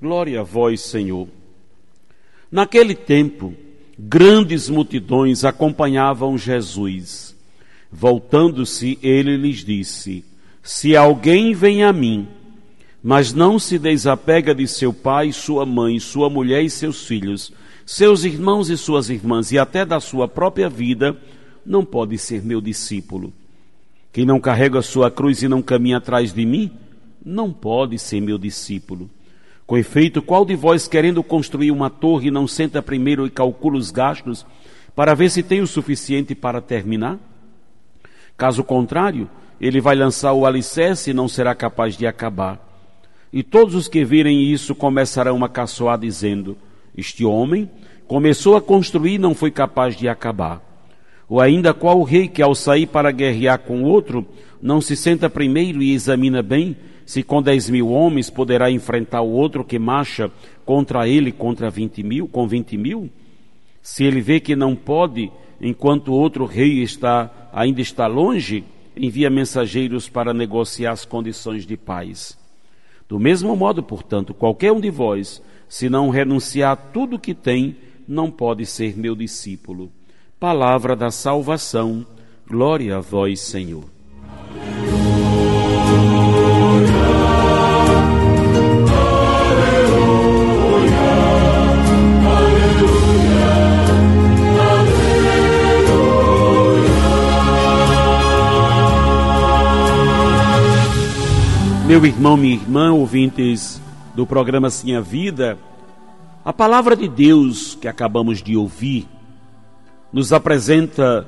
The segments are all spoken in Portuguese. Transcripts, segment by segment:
Glória a vós, Senhor. Naquele tempo, grandes multidões acompanhavam Jesus. Voltando-se, ele lhes disse: Se alguém vem a mim, mas não se desapega de seu pai, sua mãe, sua mulher e seus filhos, seus irmãos e suas irmãs e até da sua própria vida, não pode ser meu discípulo. Quem não carrega a sua cruz e não caminha atrás de mim, não pode ser meu discípulo. Com efeito, qual de vós, querendo construir uma torre, não senta primeiro e calcula os gastos para ver se tem o suficiente para terminar? Caso contrário, ele vai lançar o alicerce e não será capaz de acabar. E todos os que virem isso começarão a caçoar, dizendo: este homem começou a construir e não foi capaz de acabar. Ou ainda qual rei que ao sair para guerrear com outro, não se senta primeiro e examina bem se com dez mil homens poderá enfrentar o outro que marcha contra ele contra vinte mil, com vinte mil? Se ele vê que não pode, enquanto o outro rei está, ainda está longe, envia mensageiros para negociar as condições de paz. Do mesmo modo, portanto, qualquer um de vós, se não renunciar a tudo que tem, não pode ser meu discípulo. Palavra da salvação, glória a vós, Senhor. Meu irmão, minha irmã, ouvintes do programa Sim a Vida, a palavra de Deus que acabamos de ouvir nos apresenta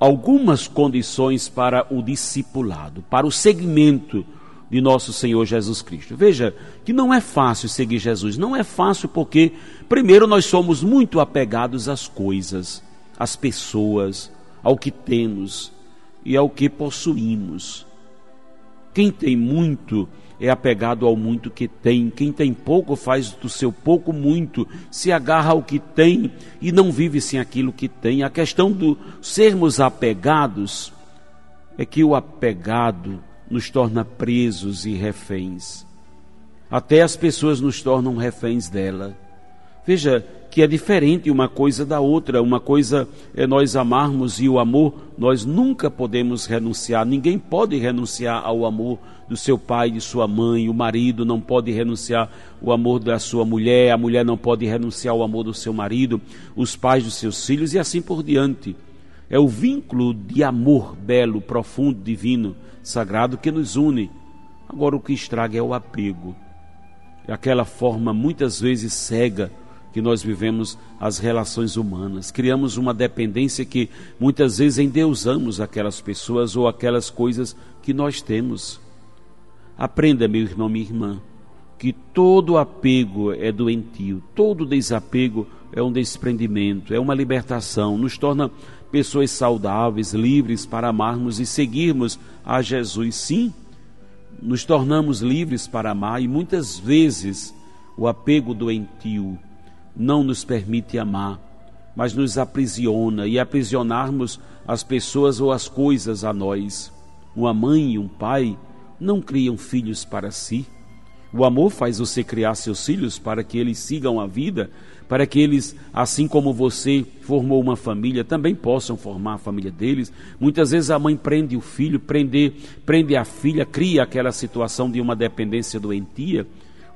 algumas condições para o discipulado, para o segmento de nosso Senhor Jesus Cristo. Veja que não é fácil seguir Jesus, não é fácil porque, primeiro, nós somos muito apegados às coisas, às pessoas, ao que temos e ao que possuímos. Quem tem muito é apegado ao muito que tem. Quem tem pouco faz do seu pouco muito, se agarra ao que tem e não vive sem aquilo que tem. A questão do sermos apegados é que o apegado nos torna presos e reféns. Até as pessoas nos tornam reféns dela. Veja que é diferente uma coisa da outra. Uma coisa é nós amarmos e o amor nós nunca podemos renunciar. Ninguém pode renunciar ao amor do seu pai, de sua mãe. O marido não pode renunciar ao amor da sua mulher. A mulher não pode renunciar ao amor do seu marido. Os pais dos seus filhos e assim por diante. É o vínculo de amor belo, profundo, divino, sagrado que nos une. Agora o que estraga é o apego. É aquela forma muitas vezes cega que nós vivemos as relações humanas. Criamos uma dependência que muitas vezes endeusamos aquelas pessoas ou aquelas coisas que nós temos. Aprenda, meu irmão, minha irmã, que todo apego é doentio, todo desapego é um desprendimento, é uma libertação, nos torna pessoas saudáveis, livres para amarmos e seguirmos a Jesus. Sim, nos tornamos livres para amar e muitas vezes o apego doentio não nos permite amar, mas nos aprisiona e aprisionarmos as pessoas ou as coisas a nós. Uma mãe e um pai não criam filhos para si. O amor faz você criar seus filhos para que eles sigam a vida, para que eles, assim como você formou uma família, também possam formar a família deles. Muitas vezes a mãe prende o filho, prende, prende a filha, cria aquela situação de uma dependência doentia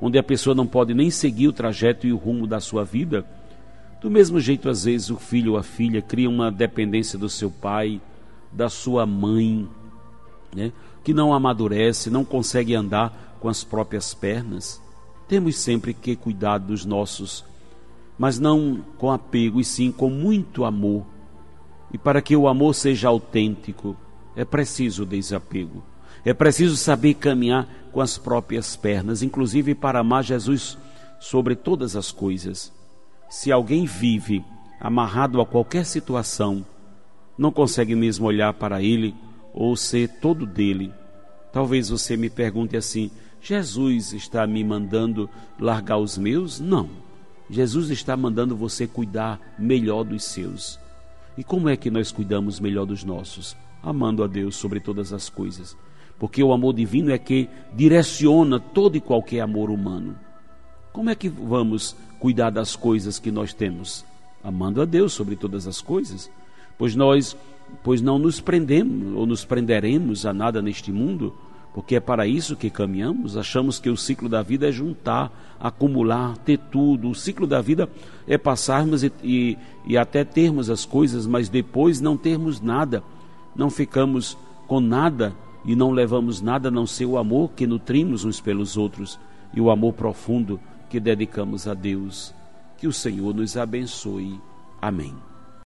onde a pessoa não pode nem seguir o trajeto e o rumo da sua vida. Do mesmo jeito, às vezes, o filho ou a filha cria uma dependência do seu pai, da sua mãe, né? que não amadurece, não consegue andar com as próprias pernas. Temos sempre que cuidar dos nossos, mas não com apego, e sim com muito amor. E para que o amor seja autêntico, é preciso desapego. É preciso saber caminhar com as próprias pernas. Inclusive, para amar, Jesus sobre todas as coisas. Se alguém vive amarrado a qualquer situação, não consegue mesmo olhar para ele ou ser todo dele. Talvez você me pergunte assim: Jesus está me mandando largar os meus? Não. Jesus está mandando você cuidar melhor dos seus. E como é que nós cuidamos melhor dos nossos? Amando a Deus sobre todas as coisas. Porque o amor divino é que direciona todo e qualquer amor humano. Como é que vamos cuidar das coisas que nós temos? Amando a Deus sobre todas as coisas. Pois nós, pois não nos prendemos ou nos prenderemos a nada neste mundo, porque é para isso que caminhamos. Achamos que o ciclo da vida é juntar, acumular, ter tudo. O ciclo da vida é passarmos e, e, e até termos as coisas, mas depois não termos nada. Não ficamos com nada e não levamos nada a não ser o amor que nutrimos uns pelos outros e o amor profundo que dedicamos a Deus. Que o Senhor nos abençoe. Amém.